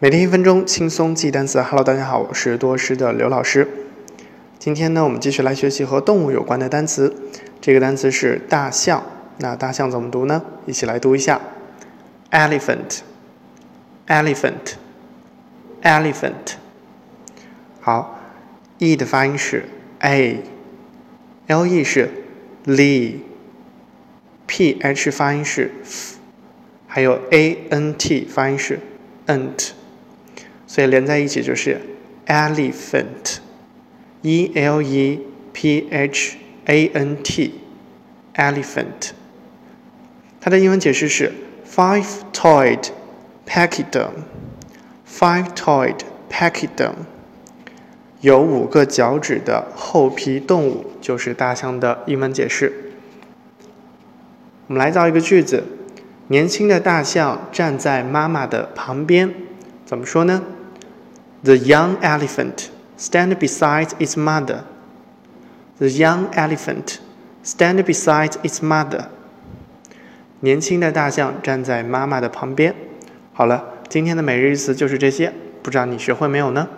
每天一分钟，轻松记单词。Hello，大家好，我是多师的刘老师。今天呢，我们继续来学习和动物有关的单词。这个单词是大象。那大象怎么读呢？一起来读一下：elephant，elephant，elephant。好，e 的发音是 a，le 是 li，ph 发音是 f，还有 ant 发音是 nt。所以连在一起就是 elephant，e l e p h a n t，elephant。它的英文解释是 five-toed pachyderm，five-toed pachyderm，有五个脚趾的厚皮动物，就是大象的英文解释。我们来造一个句子：年轻的大象站在妈妈的旁边，怎么说呢？The young elephant stand beside its mother. The young elephant stand beside its mother. 年轻的大象站在妈妈的旁边。好了，今天的每日一词就是这些，不知道你学会没有呢？